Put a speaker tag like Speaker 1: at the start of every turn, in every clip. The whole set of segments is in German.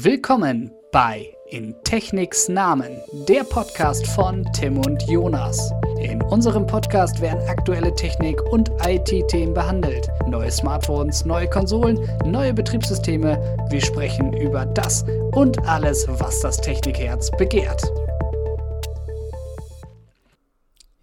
Speaker 1: Willkommen bei In Techniks Namen, der Podcast von Tim und Jonas. In unserem Podcast werden aktuelle Technik- und IT-Themen behandelt. Neue Smartphones, neue Konsolen, neue Betriebssysteme. Wir sprechen über das und alles, was das Technikherz begehrt.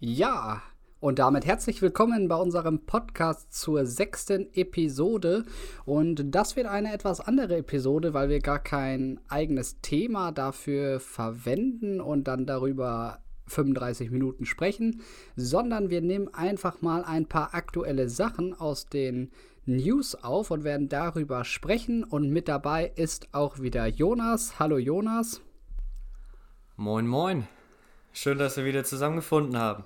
Speaker 1: Ja, und damit herzlich willkommen bei unserem Podcast zur sechsten Episode. Und das wird eine etwas andere Episode, weil wir gar kein eigenes Thema dafür verwenden und dann darüber 35 Minuten sprechen, sondern wir nehmen einfach mal ein paar aktuelle Sachen aus den News auf und werden darüber sprechen. Und mit dabei ist auch wieder Jonas. Hallo Jonas.
Speaker 2: Moin, moin. Schön, dass wir wieder zusammengefunden haben.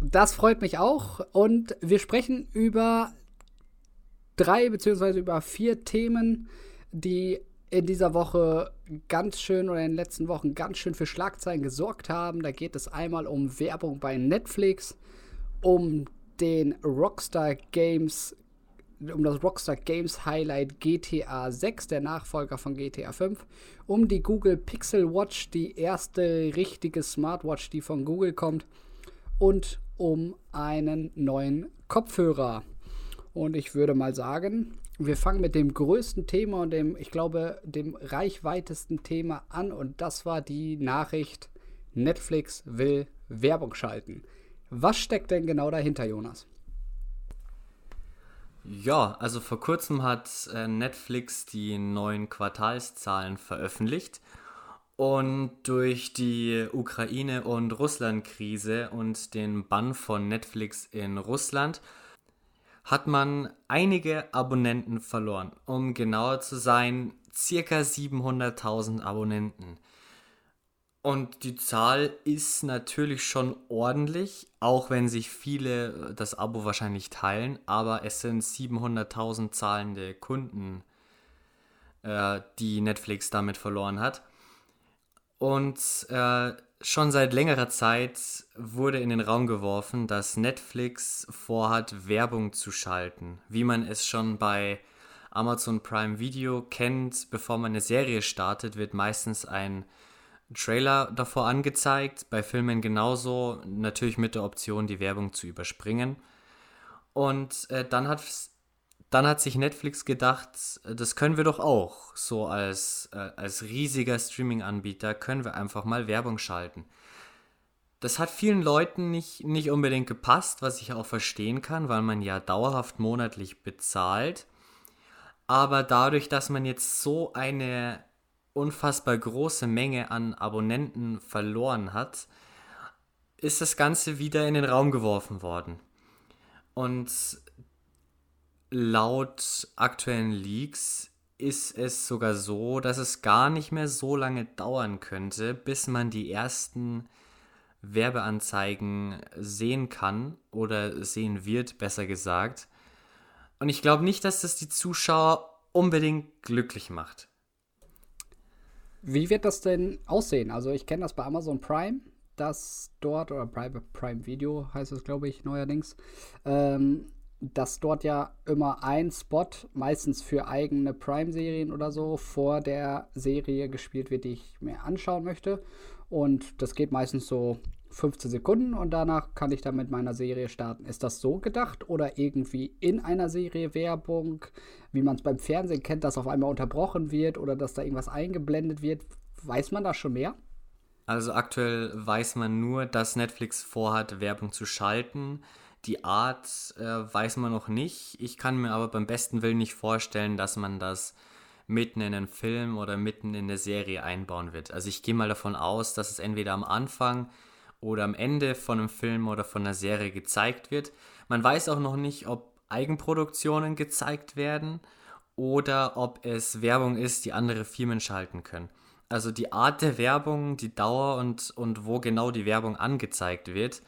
Speaker 1: Das freut mich auch. Und wir sprechen über drei beziehungsweise über vier Themen, die in dieser Woche ganz schön oder in den letzten Wochen ganz schön für Schlagzeilen gesorgt haben. Da geht es einmal um Werbung bei Netflix, um den Rockstar Games, um das Rockstar Games Highlight GTA 6, der Nachfolger von GTA 5, um die Google Pixel Watch, die erste richtige Smartwatch, die von Google kommt, und um einen neuen Kopfhörer. Und ich würde mal sagen, wir fangen mit dem größten Thema und dem, ich glaube, dem reichweitesten Thema an. Und das war die Nachricht, Netflix will Werbung schalten. Was steckt denn genau dahinter, Jonas?
Speaker 2: Ja, also vor kurzem hat äh, Netflix die neuen Quartalszahlen veröffentlicht und durch die Ukraine- und Russland-Krise und den Bann von Netflix in Russland hat man einige Abonnenten verloren. Um genauer zu sein, circa 700.000 Abonnenten. Und die Zahl ist natürlich schon ordentlich, auch wenn sich viele das Abo wahrscheinlich teilen, aber es sind 700.000 zahlende Kunden, äh, die Netflix damit verloren hat. Und äh, schon seit längerer Zeit wurde in den Raum geworfen, dass Netflix vorhat, Werbung zu schalten, wie man es schon bei Amazon Prime Video kennt. Bevor man eine Serie startet, wird meistens ein Trailer davor angezeigt, bei Filmen genauso, natürlich mit der Option, die Werbung zu überspringen. Und äh, dann hat dann hat sich Netflix gedacht, das können wir doch auch. So als, äh, als riesiger Streaming-Anbieter können wir einfach mal Werbung schalten. Das hat vielen Leuten nicht, nicht unbedingt gepasst, was ich auch verstehen kann, weil man ja dauerhaft monatlich bezahlt. Aber dadurch, dass man jetzt so eine unfassbar große Menge an Abonnenten verloren hat, ist das Ganze wieder in den Raum geworfen worden. Und laut aktuellen Leaks ist es sogar so, dass es gar nicht mehr so lange dauern könnte, bis man die ersten Werbeanzeigen sehen kann oder sehen wird, besser gesagt. Und ich glaube nicht, dass das die Zuschauer unbedingt glücklich macht.
Speaker 1: Wie wird das denn aussehen? Also ich kenne das bei Amazon Prime, dass dort, oder Prime, Prime Video heißt es, glaube ich, neuerdings, ähm, dass dort ja immer ein Spot, meistens für eigene Prime-Serien oder so, vor der Serie gespielt wird, die ich mir anschauen möchte. Und das geht meistens so 15 Sekunden und danach kann ich dann mit meiner Serie starten. Ist das so gedacht oder irgendwie in einer Serie Werbung, wie man es beim Fernsehen kennt, dass auf einmal unterbrochen wird oder dass da irgendwas eingeblendet wird? Weiß man da schon mehr?
Speaker 2: Also aktuell weiß man nur, dass Netflix vorhat, Werbung zu schalten. Die Art äh, weiß man noch nicht. Ich kann mir aber beim besten Willen nicht vorstellen, dass man das mitten in einen Film oder mitten in eine Serie einbauen wird. Also ich gehe mal davon aus, dass es entweder am Anfang oder am Ende von einem Film oder von einer Serie gezeigt wird. Man weiß auch noch nicht, ob Eigenproduktionen gezeigt werden oder ob es Werbung ist, die andere Firmen schalten können. Also die Art der Werbung, die Dauer und, und wo genau die Werbung angezeigt wird,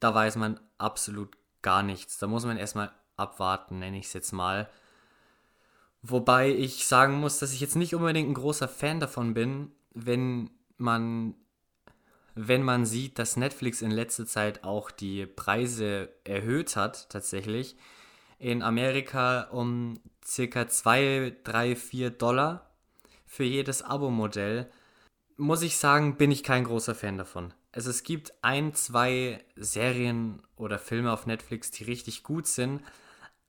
Speaker 2: da weiß man absolut gar nichts. Da muss man erstmal abwarten, nenne ich es jetzt mal. Wobei ich sagen muss, dass ich jetzt nicht unbedingt ein großer Fan davon bin, wenn man, wenn man sieht, dass Netflix in letzter Zeit auch die Preise erhöht hat, tatsächlich. in Amerika um circa 2, 3, 4 Dollar für jedes Abo-Modell. Muss ich sagen, bin ich kein großer Fan davon. Also es gibt ein, zwei Serien oder Filme auf Netflix, die richtig gut sind,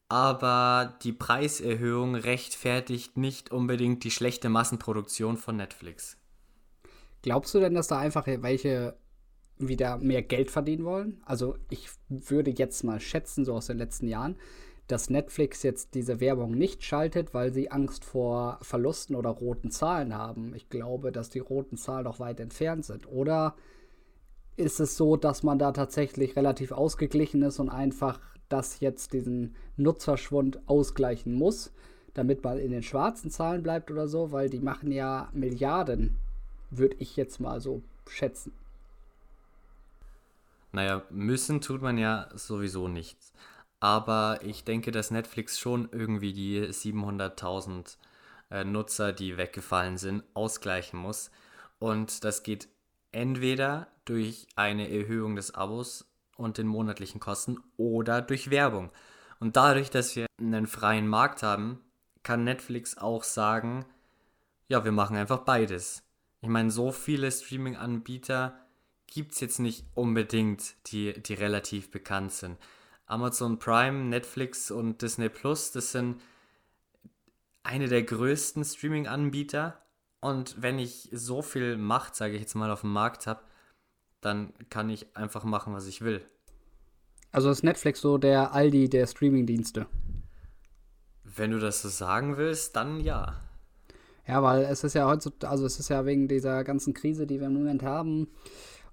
Speaker 2: aber die Preiserhöhung rechtfertigt nicht unbedingt die schlechte Massenproduktion von Netflix.
Speaker 1: Glaubst du denn, dass da einfach welche wieder mehr Geld verdienen wollen? Also ich würde jetzt mal schätzen, so aus den letzten Jahren, dass Netflix jetzt diese Werbung nicht schaltet, weil sie Angst vor Verlusten oder roten Zahlen haben. Ich glaube, dass die roten Zahlen noch weit entfernt sind. Oder ist es so, dass man da tatsächlich relativ ausgeglichen ist und einfach das jetzt diesen Nutzerschwund ausgleichen muss, damit man in den schwarzen Zahlen bleibt oder so, weil die machen ja Milliarden, würde ich jetzt mal so schätzen.
Speaker 2: Naja, müssen tut man ja sowieso nichts. Aber ich denke, dass Netflix schon irgendwie die 700.000 äh, Nutzer, die weggefallen sind, ausgleichen muss. Und das geht entweder durch eine Erhöhung des Abos und den monatlichen Kosten oder durch Werbung. Und dadurch, dass wir einen freien Markt haben, kann Netflix auch sagen, ja, wir machen einfach beides. Ich meine, so viele Streaming-Anbieter gibt es jetzt nicht unbedingt, die, die relativ bekannt sind. Amazon Prime, Netflix und Disney Plus, das sind eine der größten Streaming-Anbieter. Und wenn ich so viel Macht, sage ich jetzt mal, auf dem Markt habe, dann kann ich einfach machen, was ich will.
Speaker 1: Also ist Netflix so der Aldi der Streaming-Dienste?
Speaker 2: Wenn du das so sagen willst, dann ja.
Speaker 1: Ja, weil es ist ja heutzutage, also es ist ja wegen dieser ganzen Krise, die wir im Moment haben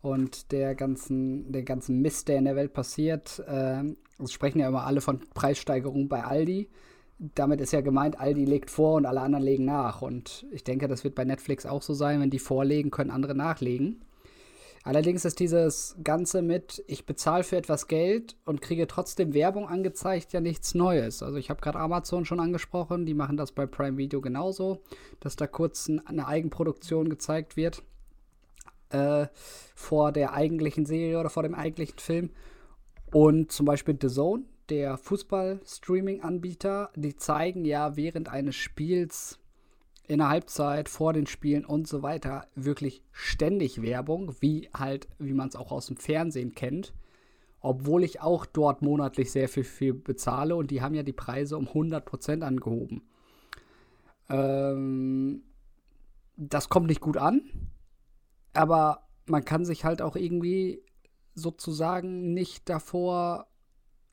Speaker 1: und der ganzen, der ganzen Mist, der in der Welt passiert, äh, es sprechen ja immer alle von Preissteigerungen bei Aldi. Damit ist ja gemeint, Aldi legt vor und alle anderen legen nach. Und ich denke, das wird bei Netflix auch so sein. Wenn die vorlegen, können andere nachlegen. Allerdings ist dieses Ganze mit, ich bezahle für etwas Geld und kriege trotzdem Werbung angezeigt, ja nichts Neues. Also ich habe gerade Amazon schon angesprochen, die machen das bei Prime Video genauso, dass da kurz eine Eigenproduktion gezeigt wird äh, vor der eigentlichen Serie oder vor dem eigentlichen Film. Und zum Beispiel The Zone, der Fußball-Streaming-Anbieter, die zeigen ja während eines Spiels in der Halbzeit, vor den Spielen und so weiter wirklich ständig Werbung, wie halt, wie man es auch aus dem Fernsehen kennt. Obwohl ich auch dort monatlich sehr viel, viel bezahle und die haben ja die Preise um 100% angehoben. Ähm, das kommt nicht gut an, aber man kann sich halt auch irgendwie sozusagen nicht davor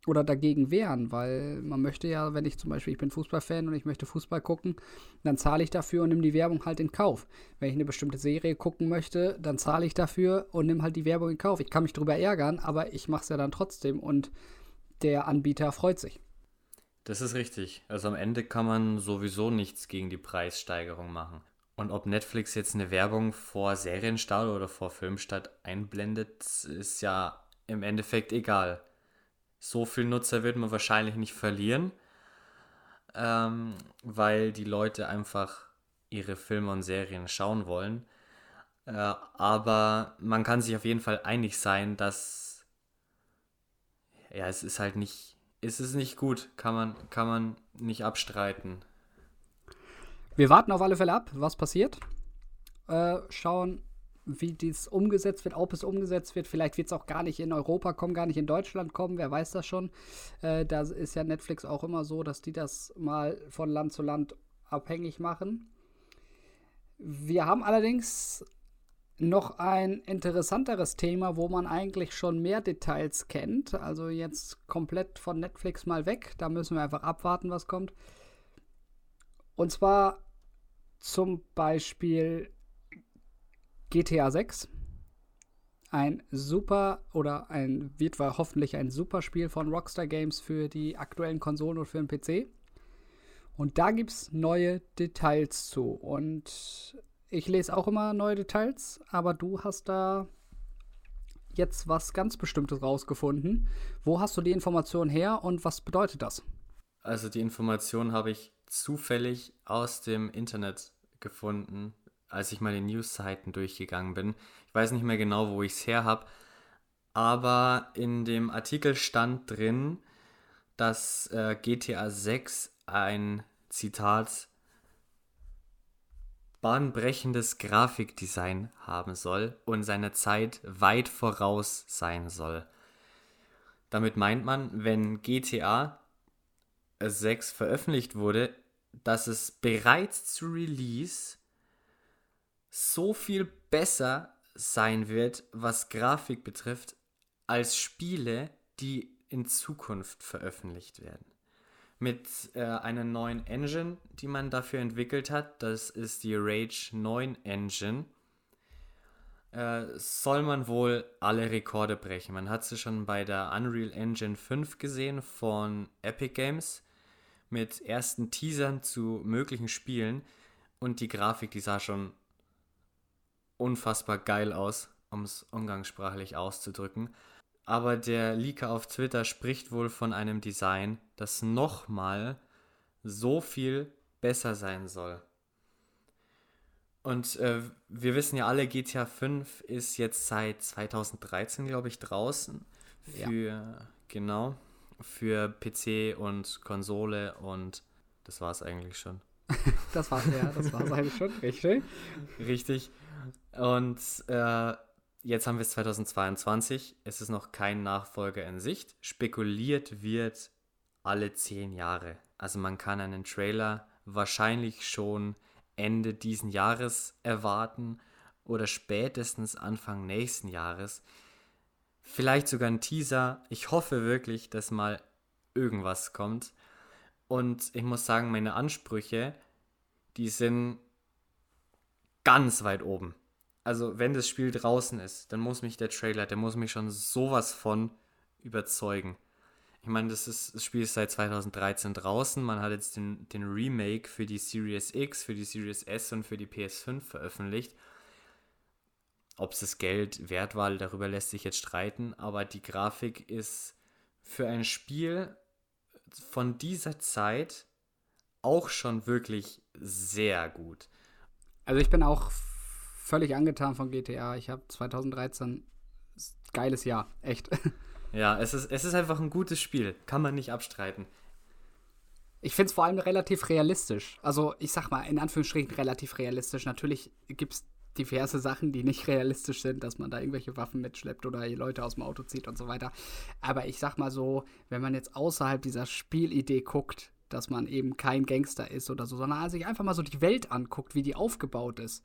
Speaker 1: oder dagegen wehren, weil man möchte ja, wenn ich zum Beispiel, ich bin Fußballfan und ich möchte Fußball gucken, dann zahle ich dafür und nehme die Werbung halt in Kauf. Wenn ich eine bestimmte Serie gucken möchte, dann zahle ich dafür und nehme halt die Werbung in Kauf. Ich kann mich drüber ärgern, aber ich mache es ja dann trotzdem und der Anbieter freut sich.
Speaker 2: Das ist richtig. Also am Ende kann man sowieso nichts gegen die Preissteigerung machen. Und ob Netflix jetzt eine Werbung vor Serienstart oder vor Filmstart einblendet, ist ja im Endeffekt egal so viel Nutzer wird man wahrscheinlich nicht verlieren, ähm, weil die Leute einfach ihre Filme und Serien schauen wollen. Äh, aber man kann sich auf jeden Fall einig sein, dass ja, es ist halt nicht, es ist nicht gut, kann man, kann man nicht abstreiten.
Speaker 1: Wir warten auf alle Fälle ab, was passiert. Äh, schauen, wie dies umgesetzt wird, ob es umgesetzt wird. Vielleicht wird es auch gar nicht in Europa kommen, gar nicht in Deutschland kommen, wer weiß das schon. Äh, da ist ja Netflix auch immer so, dass die das mal von Land zu Land abhängig machen. Wir haben allerdings noch ein interessanteres Thema, wo man eigentlich schon mehr Details kennt. Also jetzt komplett von Netflix mal weg. Da müssen wir einfach abwarten, was kommt. Und zwar zum Beispiel GTA 6. Ein super oder ein wird hoffentlich ein super Spiel von Rockstar Games für die aktuellen Konsolen und für den PC. Und da gibt es neue Details zu. Und ich lese auch immer neue Details, aber du hast da jetzt was ganz Bestimmtes rausgefunden. Wo hast du die Information her und was bedeutet das?
Speaker 2: Also die Information habe ich zufällig aus dem Internet gefunden als ich meine News-Seiten durchgegangen bin. Ich weiß nicht mehr genau, wo ich es her habe, aber in dem Artikel stand drin, dass äh, GTA 6 ein Zitat bahnbrechendes Grafikdesign haben soll und seiner Zeit weit voraus sein soll. Damit meint man, wenn GTA 6 veröffentlicht wurde, dass es bereits zu Release so viel besser sein wird, was Grafik betrifft, als Spiele, die in Zukunft veröffentlicht werden mit äh, einer neuen Engine, die man dafür entwickelt hat. Das ist die Rage 9 Engine. Äh, soll man wohl alle Rekorde brechen. Man hat sie schon bei der Unreal Engine 5 gesehen von Epic Games mit ersten Teasern zu möglichen Spielen und die Grafik, die sah schon unfassbar geil aus, um es umgangssprachlich auszudrücken aber der Leaker auf Twitter spricht wohl von einem Design, das nochmal so viel besser sein soll. Und äh, wir wissen ja alle, GTA 5 ist jetzt seit 2013, glaube ich, draußen. Für, ja. genau, für PC und Konsole und das war es eigentlich schon.
Speaker 1: das war's ja, das war es eigentlich schon, richtig.
Speaker 2: Richtig. Und äh, Jetzt haben wir es 2022, es ist noch kein Nachfolger in Sicht. Spekuliert wird alle zehn Jahre. Also man kann einen Trailer wahrscheinlich schon Ende diesen Jahres erwarten oder spätestens Anfang nächsten Jahres. Vielleicht sogar ein Teaser. Ich hoffe wirklich, dass mal irgendwas kommt. Und ich muss sagen, meine Ansprüche, die sind ganz weit oben also wenn das Spiel draußen ist, dann muss mich der Trailer, der muss mich schon sowas von überzeugen. Ich meine, das, ist, das Spiel ist seit 2013 draußen. Man hat jetzt den, den Remake für die Series X, für die Series S und für die PS5 veröffentlicht. Ob es das Geld wert war, darüber lässt sich jetzt streiten. Aber die Grafik ist für ein Spiel von dieser Zeit auch schon wirklich sehr gut.
Speaker 1: Also ich bin auch völlig angetan von GTA. Ich habe 2013 geiles Jahr, echt.
Speaker 2: Ja, es ist, es ist einfach ein gutes Spiel, kann man nicht abstreiten.
Speaker 1: Ich finde es vor allem relativ realistisch. Also, ich sag mal, in Anführungsstrichen relativ realistisch. Natürlich gibt es diverse Sachen, die nicht realistisch sind, dass man da irgendwelche Waffen mitschleppt oder Leute aus dem Auto zieht und so weiter. Aber ich sag mal so, wenn man jetzt außerhalb dieser Spielidee guckt, dass man eben kein Gangster ist oder so, sondern sich einfach mal so die Welt anguckt, wie die aufgebaut ist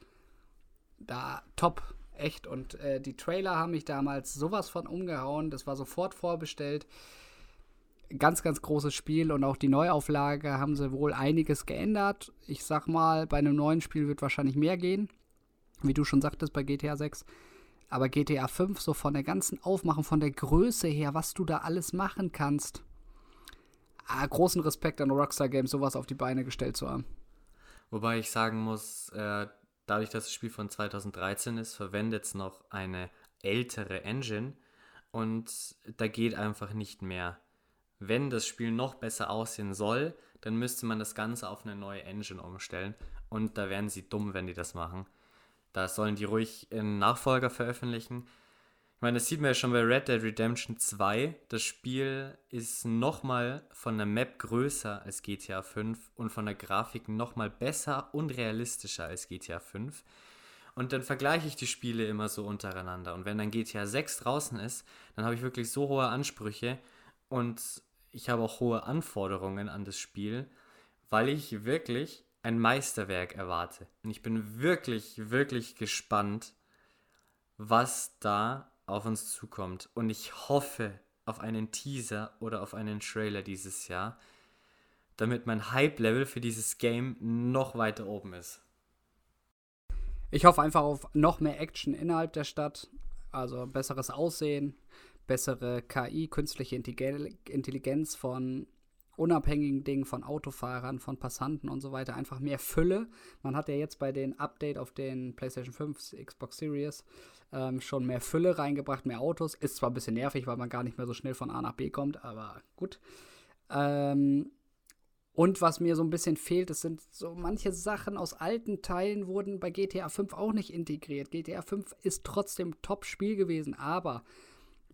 Speaker 1: da top, echt. Und äh, die Trailer haben mich damals sowas von umgehauen. Das war sofort vorbestellt. Ganz, ganz großes Spiel und auch die Neuauflage haben sie wohl einiges geändert. Ich sag mal, bei einem neuen Spiel wird wahrscheinlich mehr gehen. Wie du schon sagtest bei GTA 6. Aber GTA 5, so von der ganzen Aufmachung, von der Größe her, was du da alles machen kannst. Ah, großen Respekt an Rockstar Games, sowas auf die Beine gestellt zu haben.
Speaker 2: Wobei ich sagen muss, äh, dadurch, dass das Spiel von 2013 ist, verwendet es noch eine ältere Engine und da geht einfach nicht mehr. Wenn das Spiel noch besser aussehen soll, dann müsste man das Ganze auf eine neue Engine umstellen und da wären sie dumm, wenn die das machen. Da sollen die ruhig einen Nachfolger veröffentlichen. Ich meine, das sieht man ja schon bei Red Dead Redemption 2. Das Spiel ist nochmal von der Map größer als GTA 5 und von der Grafik nochmal besser und realistischer als GTA 5. Und dann vergleiche ich die Spiele immer so untereinander. Und wenn dann GTA 6 draußen ist, dann habe ich wirklich so hohe Ansprüche und ich habe auch hohe Anforderungen an das Spiel, weil ich wirklich ein Meisterwerk erwarte. Und ich bin wirklich, wirklich gespannt, was da auf uns zukommt. Und ich hoffe auf einen Teaser oder auf einen Trailer dieses Jahr, damit mein Hype-Level für dieses Game noch weiter oben ist.
Speaker 1: Ich hoffe einfach auf noch mehr Action innerhalb der Stadt, also besseres Aussehen, bessere KI, künstliche Intelligenz von unabhängigen Dingen, von Autofahrern, von Passanten und so weiter, einfach mehr Fülle. Man hat ja jetzt bei den Update auf den PlayStation 5, Xbox Series ähm, schon mehr Fülle reingebracht, mehr Autos. Ist zwar ein bisschen nervig, weil man gar nicht mehr so schnell von A nach B kommt, aber gut. Ähm, und was mir so ein bisschen fehlt, es sind so manche Sachen aus alten Teilen wurden bei GTA 5 auch nicht integriert. GTA 5 ist trotzdem Top-Spiel gewesen, aber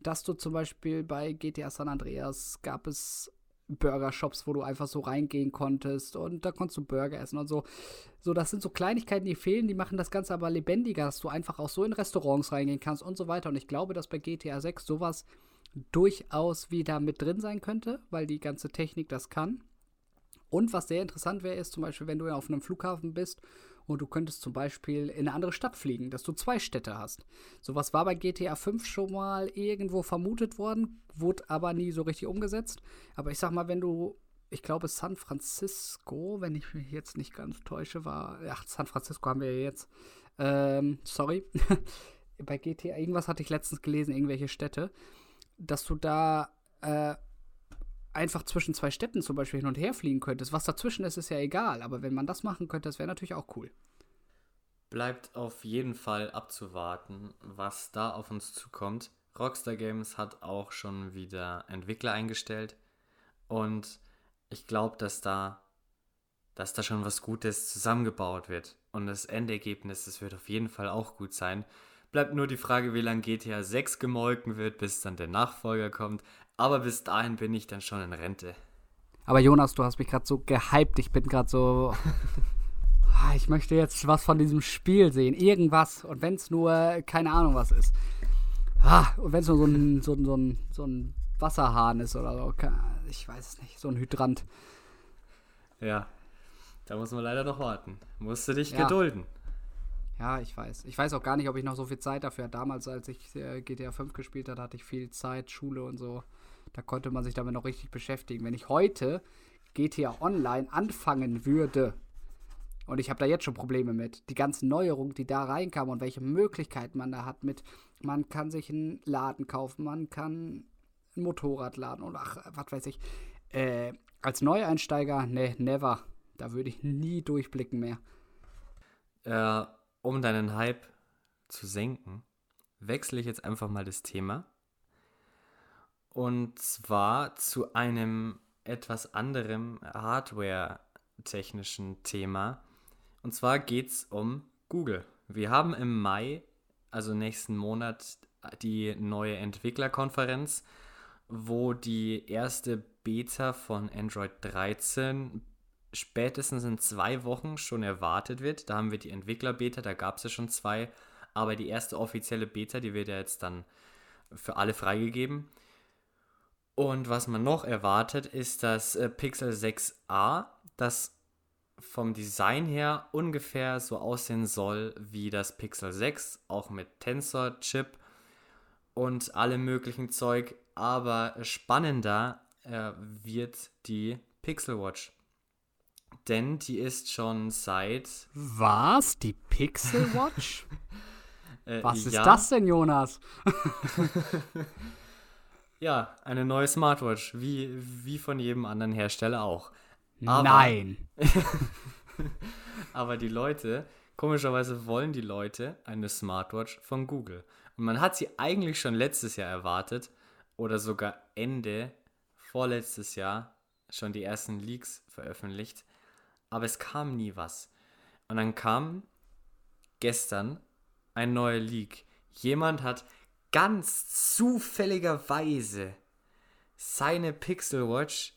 Speaker 1: dass du zum Beispiel bei GTA San Andreas gab es Burger-Shops, wo du einfach so reingehen konntest und da konntest du Burger essen und so. So, das sind so Kleinigkeiten, die fehlen, die machen das Ganze aber lebendiger, dass du einfach auch so in Restaurants reingehen kannst und so weiter. Und ich glaube, dass bei GTA 6 sowas durchaus wieder mit drin sein könnte, weil die ganze Technik das kann. Und was sehr interessant wäre, ist zum Beispiel, wenn du auf einem Flughafen bist und du könntest zum Beispiel in eine andere Stadt fliegen, dass du zwei Städte hast. Sowas war bei GTA 5 schon mal irgendwo vermutet worden, wurde aber nie so richtig umgesetzt. Aber ich sag mal, wenn du, ich glaube San Francisco, wenn ich mich jetzt nicht ganz täusche, war, ach, San Francisco haben wir jetzt, ähm, sorry, bei GTA, irgendwas hatte ich letztens gelesen, irgendwelche Städte, dass du da, äh, einfach zwischen zwei Städten zum Beispiel hin und her fliegen könntest. Was dazwischen ist, ist ja egal, aber wenn man das machen könnte, das wäre natürlich auch cool.
Speaker 2: Bleibt auf jeden Fall abzuwarten, was da auf uns zukommt. Rockstar Games hat auch schon wieder Entwickler eingestellt und ich glaube, dass da, dass da schon was Gutes zusammengebaut wird und das Endergebnis, das wird auf jeden Fall auch gut sein. Bleibt nur die Frage, wie lange GTA 6 gemolken wird, bis dann der Nachfolger kommt. Aber bis dahin bin ich dann schon in Rente.
Speaker 1: Aber Jonas, du hast mich gerade so gehypt. Ich bin gerade so. Ah, ich möchte jetzt was von diesem Spiel sehen. Irgendwas. Und wenn es nur, keine Ahnung, was ist. Ah, und wenn es nur so ein, so, so, ein, so ein Wasserhahn ist oder so. Ich weiß es nicht. So ein Hydrant.
Speaker 2: Ja. Da muss man leider noch warten. Musst du dich ja. gedulden.
Speaker 1: Ja, ich weiß. Ich weiß auch gar nicht, ob ich noch so viel Zeit dafür hatte. Damals, als ich äh, GTA 5 gespielt habe, hatte ich viel Zeit, Schule und so. Da konnte man sich damit noch richtig beschäftigen. Wenn ich heute GTA Online anfangen würde, und ich habe da jetzt schon Probleme mit, die ganzen Neuerungen, die da reinkamen und welche Möglichkeiten man da hat mit, man kann sich einen Laden kaufen, man kann ein Motorrad laden und ach, was weiß ich. Äh, als Neueinsteiger, ne, never. Da würde ich nie durchblicken mehr.
Speaker 2: Äh, um deinen Hype zu senken, wechsle ich jetzt einfach mal das Thema. Und zwar zu einem etwas anderem Hardware-technischen Thema. Und zwar geht es um Google. Wir haben im Mai, also nächsten Monat, die neue Entwicklerkonferenz, wo die erste Beta von Android 13 spätestens in zwei Wochen schon erwartet wird. Da haben wir die Entwickler-Beta, da gab es ja schon zwei, aber die erste offizielle Beta, die wird ja jetzt dann für alle freigegeben. Und was man noch erwartet, ist das äh, Pixel 6a, das vom Design her ungefähr so aussehen soll wie das Pixel 6, auch mit Tensor-Chip und allem möglichen Zeug. Aber spannender äh, wird die Pixel Watch denn die ist schon seit.
Speaker 1: Was? Die Pixel Watch? äh, Was ist das denn, Jonas?
Speaker 2: ja, eine neue Smartwatch, wie, wie von jedem anderen Hersteller auch.
Speaker 1: Aber, Nein.
Speaker 2: aber die Leute, komischerweise wollen die Leute eine Smartwatch von Google. Und man hat sie eigentlich schon letztes Jahr erwartet oder sogar Ende vorletztes Jahr schon die ersten Leaks veröffentlicht aber es kam nie was. Und dann kam gestern ein neuer Leak. Jemand hat ganz zufälligerweise seine Pixel Watch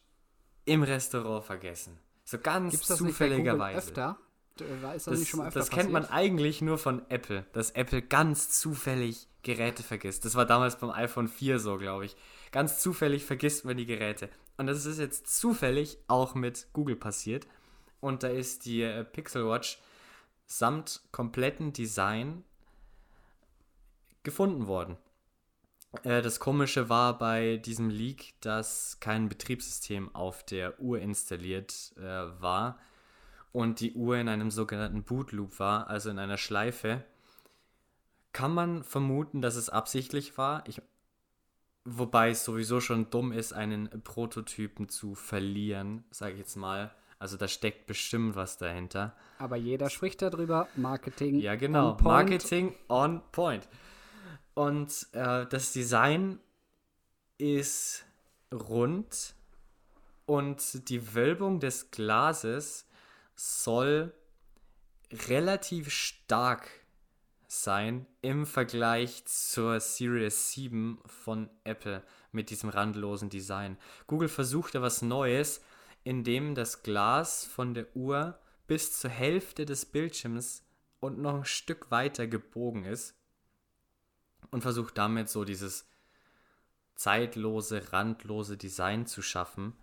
Speaker 2: im Restaurant vergessen. So ganz Gibt's das zufälligerweise. Nicht öfter? Das, das kennt man eigentlich nur von Apple, dass Apple ganz zufällig Geräte vergisst. Das war damals beim iPhone 4 so, glaube ich. Ganz zufällig vergisst man die Geräte. Und das ist jetzt zufällig auch mit Google passiert. Und da ist die äh, Pixel Watch samt kompletten Design gefunden worden. Äh, das Komische war bei diesem Leak, dass kein Betriebssystem auf der Uhr installiert äh, war und die Uhr in einem sogenannten Boot Loop war, also in einer Schleife. Kann man vermuten, dass es absichtlich war? Ich, wobei es sowieso schon dumm ist, einen Prototypen zu verlieren, sage ich jetzt mal. Also da steckt bestimmt was dahinter.
Speaker 1: Aber jeder spricht darüber. Marketing.
Speaker 2: Ja, genau. On Marketing on point. Und äh, das Design ist rund und die Wölbung des Glases soll relativ stark sein im Vergleich zur Series 7 von Apple mit diesem randlosen Design. Google versuchte was Neues, indem das Glas von der Uhr bis zur Hälfte des Bildschirms und noch ein Stück weiter gebogen ist und versucht damit so dieses zeitlose, randlose Design zu schaffen.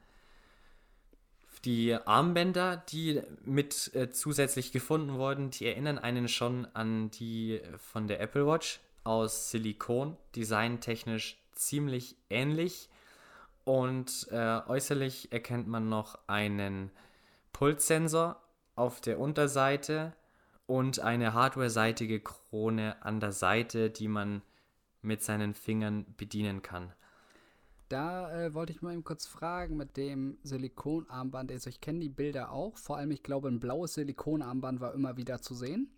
Speaker 2: Die Armbänder, die mit äh, zusätzlich gefunden wurden, die erinnern einen schon an die von der Apple Watch aus Silikon, designtechnisch ziemlich ähnlich. Und äh, äußerlich erkennt man noch einen Pulssensor auf der Unterseite und eine hardware-seitige Krone an der Seite, die man mit seinen Fingern bedienen kann.
Speaker 1: Da äh, wollte ich mal eben kurz fragen mit dem Silikonarmband. Also ich kenne die Bilder auch. Vor allem, ich glaube, ein blaues Silikonarmband war immer wieder zu sehen.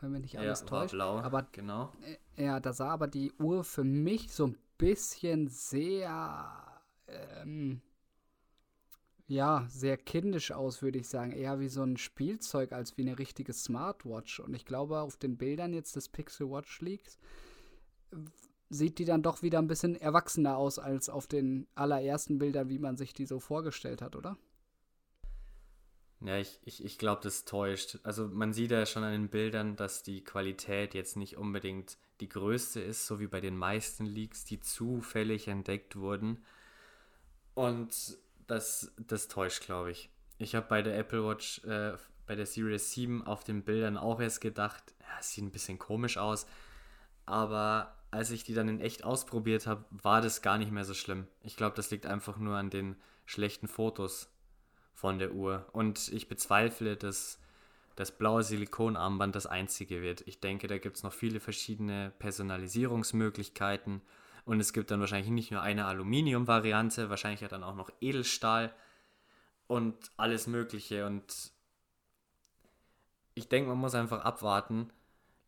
Speaker 1: Wenn mich nicht alles ja, täuscht.
Speaker 2: blau,
Speaker 1: aber,
Speaker 2: genau.
Speaker 1: Äh, ja, da sah aber die Uhr für mich so ein bisschen sehr, ähm, ja, sehr kindisch aus, würde ich sagen. Eher wie so ein Spielzeug als wie eine richtige Smartwatch. Und ich glaube, auf den Bildern jetzt des Pixel Watch Leaks sieht die dann doch wieder ein bisschen erwachsener aus als auf den allerersten Bildern, wie man sich die so vorgestellt hat, oder?
Speaker 2: Ja, ich, ich, ich glaube, das täuscht. Also man sieht ja schon an den Bildern, dass die Qualität jetzt nicht unbedingt die größte ist, so wie bei den meisten Leaks, die zufällig entdeckt wurden. Und das, das täuscht, glaube ich. Ich habe bei der Apple Watch, äh, bei der Series 7 auf den Bildern auch erst gedacht, ja, es sieht ein bisschen komisch aus. Aber als ich die dann in echt ausprobiert habe, war das gar nicht mehr so schlimm. Ich glaube, das liegt einfach nur an den schlechten Fotos von der Uhr. Und ich bezweifle, dass das blaue Silikonarmband das einzige wird. Ich denke, da gibt es noch viele verschiedene Personalisierungsmöglichkeiten. Und es gibt dann wahrscheinlich nicht nur eine Aluminium-Variante, wahrscheinlich ja dann auch noch Edelstahl und alles Mögliche. Und ich denke, man muss einfach abwarten,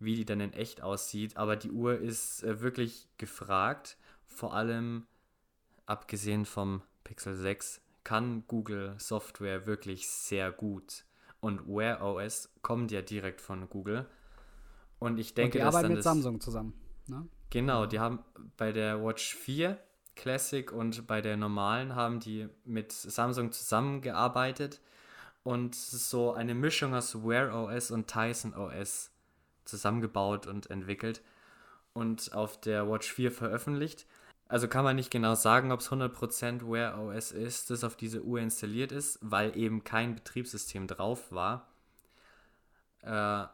Speaker 2: wie die dann in echt aussieht. Aber die Uhr ist äh, wirklich gefragt. Vor allem, abgesehen vom Pixel 6, kann Google Software wirklich sehr gut. Und Wear OS kommt ja direkt von Google. Und ich denke,
Speaker 1: Und die arbeiten mit Samsung zusammen. Ne?
Speaker 2: Genau, die haben bei der Watch 4 Classic und bei der normalen haben die mit Samsung zusammengearbeitet und so eine Mischung aus Wear OS und Tyson OS zusammengebaut und entwickelt und auf der Watch 4 veröffentlicht. Also kann man nicht genau sagen, ob es 100% Wear OS ist, das auf diese Uhr installiert ist, weil eben kein Betriebssystem drauf war. Äh,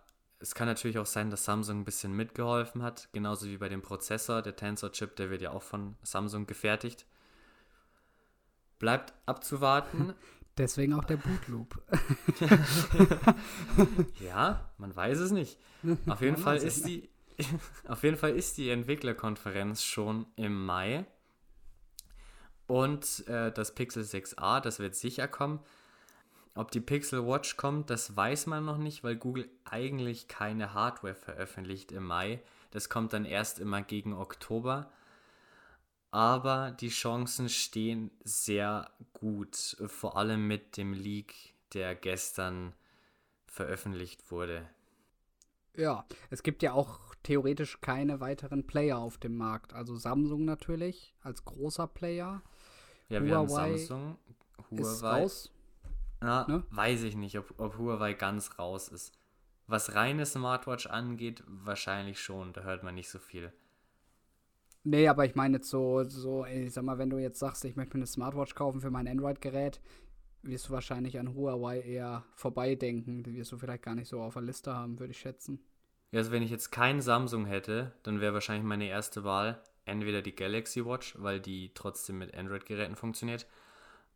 Speaker 2: es kann natürlich auch sein, dass Samsung ein bisschen mitgeholfen hat, genauso wie bei dem Prozessor. Der Tensor-Chip, der wird ja auch von Samsung gefertigt. Bleibt abzuwarten.
Speaker 1: Deswegen auch der Bootloop.
Speaker 2: ja, man weiß es nicht. Auf jeden Fall ist die auf jeden Fall ist die Entwicklerkonferenz schon im Mai. Und äh, das Pixel 6a, das wird sicher kommen. Ob die Pixel Watch kommt, das weiß man noch nicht, weil Google eigentlich keine Hardware veröffentlicht im Mai. Das kommt dann erst immer gegen Oktober aber die Chancen stehen sehr gut, vor allem mit dem Leak, der gestern veröffentlicht wurde.
Speaker 1: Ja, es gibt ja auch theoretisch keine weiteren Player auf dem Markt. Also Samsung natürlich als großer Player.
Speaker 2: Ja, Huawei wir haben Samsung, Huawei. Ist raus. Na, ne? Weiß ich nicht, ob, ob Huawei ganz raus ist. Was reine Smartwatch angeht, wahrscheinlich schon. Da hört man nicht so viel.
Speaker 1: Nee, aber ich meine jetzt so, so, ich sag mal, wenn du jetzt sagst, ich möchte mir eine Smartwatch kaufen für mein Android-Gerät, wirst du wahrscheinlich an Huawei eher vorbeidenken. Die wirst du vielleicht gar nicht so auf der Liste haben, würde ich schätzen.
Speaker 2: Ja, also wenn ich jetzt kein Samsung hätte, dann wäre wahrscheinlich meine erste Wahl entweder die Galaxy Watch, weil die trotzdem mit Android-Geräten funktioniert,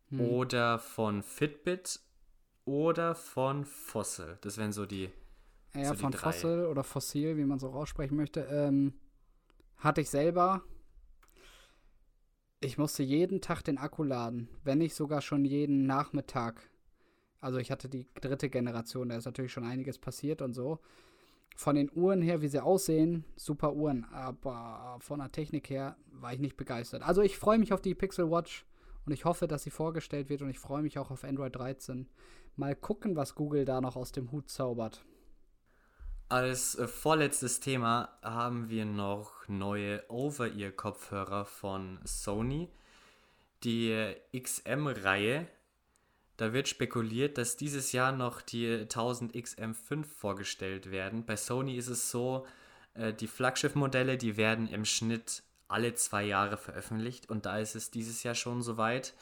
Speaker 2: hm. oder von Fitbit oder von Fossil. Das wären so die.
Speaker 1: Ja,
Speaker 2: so
Speaker 1: von
Speaker 2: die
Speaker 1: Fossil oder Fossil, wie man so raussprechen möchte. Ähm, hatte ich selber. Ich musste jeden Tag den Akku laden, wenn nicht sogar schon jeden Nachmittag. Also ich hatte die dritte Generation, da ist natürlich schon einiges passiert und so. Von den Uhren her, wie sie aussehen, super Uhren, aber von der Technik her war ich nicht begeistert. Also ich freue mich auf die Pixel Watch und ich hoffe, dass sie vorgestellt wird und ich freue mich auch auf Android 13. Mal gucken, was Google da noch aus dem Hut zaubert.
Speaker 2: Als äh, vorletztes Thema haben wir noch neue Over-Ear-Kopfhörer von Sony. Die XM-Reihe. Da wird spekuliert, dass dieses Jahr noch die 1000 XM5 vorgestellt werden. Bei Sony ist es so, äh, die Flaggschiff-Modelle, die werden im Schnitt alle zwei Jahre veröffentlicht und da ist es dieses Jahr schon soweit.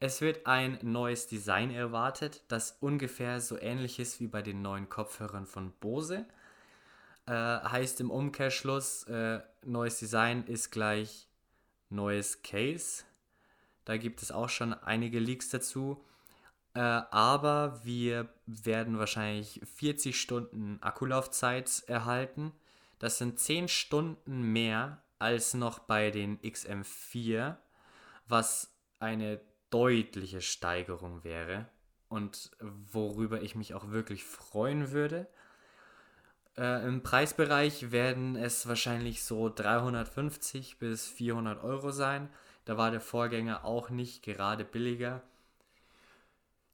Speaker 2: Es wird ein neues Design erwartet, das ungefähr so ähnlich ist wie bei den neuen Kopfhörern von Bose. Äh, heißt im Umkehrschluss, äh, neues Design ist gleich neues Case. Da gibt es auch schon einige Leaks dazu. Äh, aber wir werden wahrscheinlich 40 Stunden Akkulaufzeit erhalten. Das sind 10 Stunden mehr als noch bei den XM4, was eine deutliche Steigerung wäre und worüber ich mich auch wirklich freuen würde. Äh, Im Preisbereich werden es wahrscheinlich so 350 bis 400 Euro sein. Da war der Vorgänger auch nicht gerade billiger.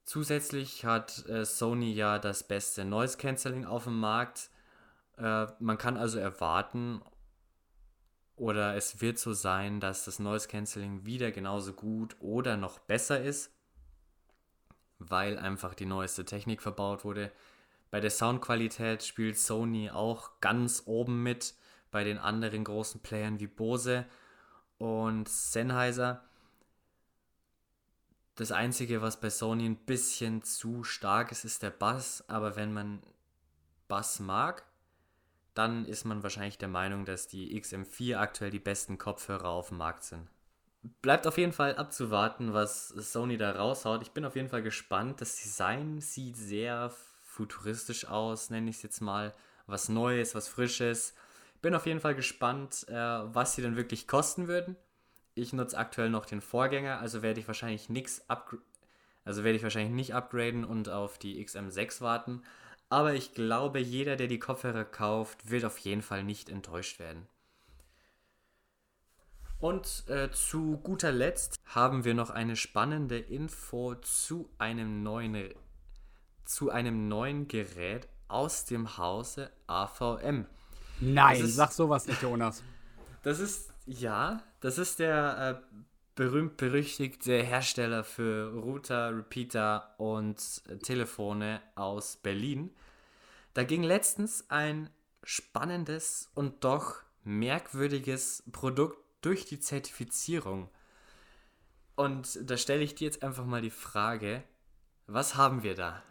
Speaker 2: Zusätzlich hat äh, Sony ja das beste Noise Cancelling auf dem Markt. Äh, man kann also erwarten, oder es wird so sein, dass das Noise Cancelling wieder genauso gut oder noch besser ist, weil einfach die neueste Technik verbaut wurde. Bei der Soundqualität spielt Sony auch ganz oben mit, bei den anderen großen Playern wie Bose und Sennheiser. Das Einzige, was bei Sony ein bisschen zu stark ist, ist der Bass, aber wenn man Bass mag, dann ist man wahrscheinlich der Meinung, dass die XM4 aktuell die besten Kopfhörer auf dem Markt sind. Bleibt auf jeden Fall abzuwarten, was Sony da raushaut. Ich bin auf jeden Fall gespannt. Das Design sieht sehr futuristisch aus, nenne ich es jetzt mal. Was Neues, was Frisches. Bin auf jeden Fall gespannt, äh, was sie denn wirklich kosten würden. Ich nutze aktuell noch den Vorgänger, also werde ich wahrscheinlich nichts also werde ich wahrscheinlich nicht upgraden und auf die XM6 warten. Aber ich glaube, jeder, der die Kopfhörer kauft, wird auf jeden Fall nicht enttäuscht werden. Und äh, zu guter Letzt haben wir noch eine spannende Info zu einem neuen, zu einem neuen Gerät aus dem Hause AVM.
Speaker 1: Nein, ist, sag sowas nicht, Jonas.
Speaker 2: Das ist, ja, das ist der äh, berühmt-berüchtigte Hersteller für Router, Repeater und Telefone aus Berlin. Da ging letztens ein spannendes und doch merkwürdiges Produkt durch die Zertifizierung. Und da stelle ich dir jetzt einfach mal die Frage, was haben wir da?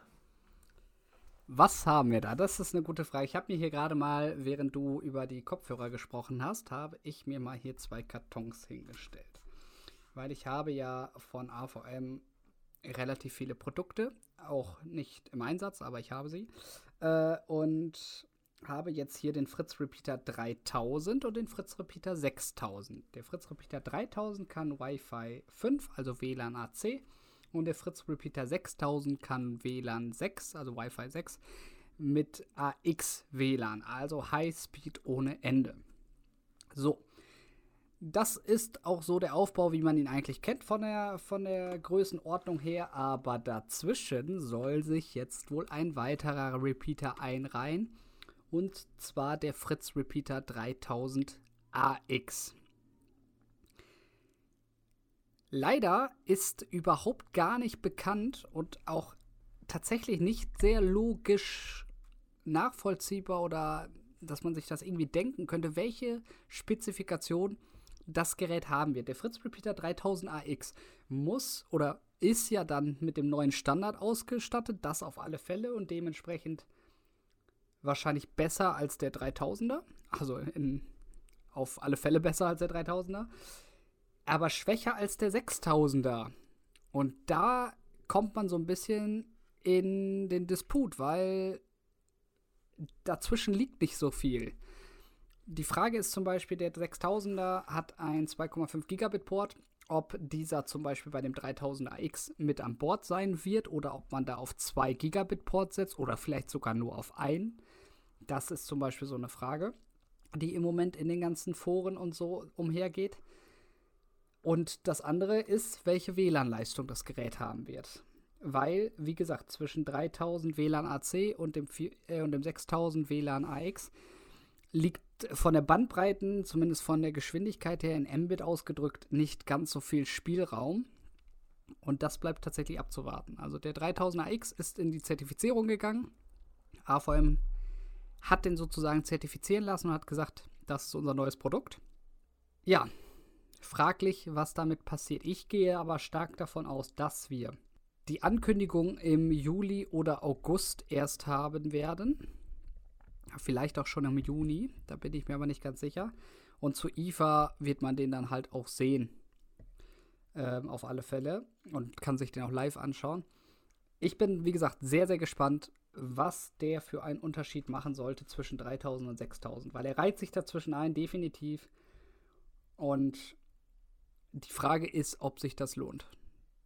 Speaker 1: Was haben wir da? Das ist eine gute Frage. Ich habe mir hier gerade mal, während du über die Kopfhörer gesprochen hast, habe ich mir mal hier zwei Kartons hingestellt weil ich habe ja von AVM relativ viele Produkte, auch nicht im Einsatz, aber ich habe sie. Äh, und habe jetzt hier den Fritz Repeater 3000 und den Fritz Repeater 6000. Der Fritz Repeater 3000 kann Wi-Fi 5, also WLAN AC, und der Fritz Repeater 6000 kann WLAN 6, also Wi-Fi 6, mit AX WLAN, also High Speed ohne Ende. So, das ist auch so der Aufbau, wie man ihn eigentlich kennt von der, von der Größenordnung her. Aber dazwischen soll sich jetzt wohl ein weiterer Repeater einreihen. Und zwar der Fritz Repeater 3000 AX. Leider ist überhaupt gar nicht bekannt und auch tatsächlich nicht sehr logisch nachvollziehbar oder dass man sich das irgendwie denken könnte, welche Spezifikation das Gerät haben wir. Der Fritz Repeater 3000 AX muss oder ist ja dann mit dem neuen Standard ausgestattet, das auf alle Fälle und dementsprechend wahrscheinlich besser als der 3000er. Also in, auf alle Fälle besser als der 3000er. Aber schwächer als der 6000er. Und da kommt man so ein bisschen in den Disput, weil dazwischen liegt nicht so viel. Die Frage ist zum Beispiel, der 6000er hat ein 2,5 Gigabit Port, ob dieser zum Beispiel bei dem 3000er X mit an Bord sein wird oder ob man da auf 2 Gigabit Port setzt oder vielleicht sogar nur auf ein. Das ist zum Beispiel so eine Frage, die im Moment in den ganzen Foren und so umhergeht. Und das andere ist, welche WLAN-Leistung das Gerät haben wird. weil, wie gesagt, zwischen 3000 WLAN AC und dem, äh, und dem 6000 WLAN AX liegt von der Bandbreiten, zumindest von der Geschwindigkeit her in Mbit ausgedrückt, nicht ganz so viel Spielraum. Und das bleibt tatsächlich abzuwarten. Also der 3000AX ist in die Zertifizierung gegangen. AVM hat den sozusagen zertifizieren lassen und hat gesagt, das ist unser neues Produkt. Ja, fraglich, was damit passiert. Ich gehe aber stark davon aus, dass wir die Ankündigung im Juli oder August erst haben werden. Vielleicht auch schon im Juni, da bin ich mir aber nicht ganz sicher. Und zu IFA wird man den dann halt auch sehen. Ähm, auf alle Fälle. Und kann sich den auch live anschauen. Ich bin, wie gesagt, sehr, sehr gespannt, was der für einen Unterschied machen sollte zwischen 3000 und 6000. Weil er reiht sich dazwischen ein, definitiv. Und die Frage ist, ob sich das lohnt.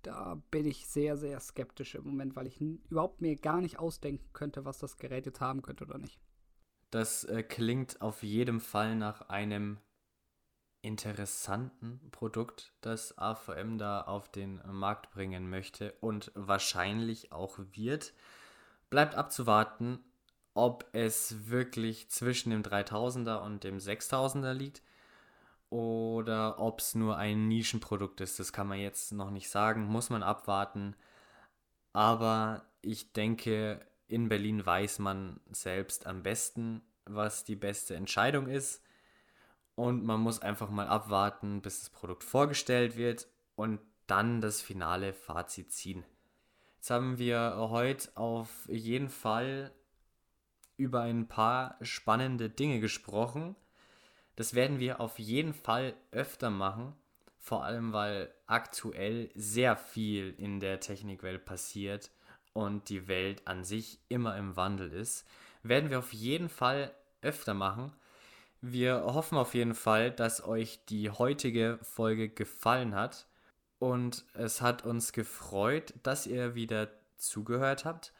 Speaker 1: Da bin ich sehr, sehr skeptisch im Moment, weil ich überhaupt mir gar nicht ausdenken könnte, was das Gerät jetzt haben könnte oder nicht.
Speaker 2: Das äh, klingt auf jeden Fall nach einem interessanten Produkt, das AVM da auf den Markt bringen möchte und wahrscheinlich auch wird. Bleibt abzuwarten, ob es wirklich zwischen dem 3000er und dem 6000er liegt oder ob es nur ein Nischenprodukt ist. Das kann man jetzt noch nicht sagen, muss man abwarten. Aber ich denke, in Berlin weiß man selbst am besten, was die beste Entscheidung ist. Und man muss einfach mal abwarten, bis das Produkt vorgestellt wird und dann das finale Fazit ziehen. Jetzt haben wir heute auf jeden Fall über ein paar spannende Dinge gesprochen. Das werden wir auf jeden Fall öfter machen, vor allem weil aktuell sehr viel in der Technikwelt passiert und die Welt an sich immer im Wandel ist. Werden wir auf jeden Fall öfter machen. Wir hoffen auf jeden Fall, dass euch die heutige Folge gefallen hat und es hat uns gefreut, dass ihr wieder zugehört habt.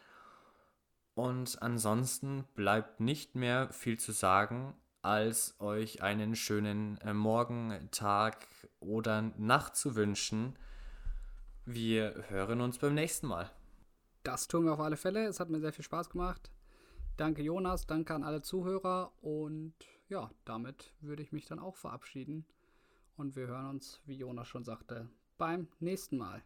Speaker 2: Und ansonsten bleibt nicht mehr viel zu sagen, als euch einen schönen äh, Morgen, Tag oder Nacht zu wünschen. Wir hören uns beim nächsten Mal.
Speaker 1: Das tun wir auf alle Fälle. Es hat mir sehr viel Spaß gemacht. Danke Jonas, danke an alle Zuhörer und ja, damit würde ich mich dann auch verabschieden. Und wir hören uns, wie Jonas schon sagte, beim nächsten Mal.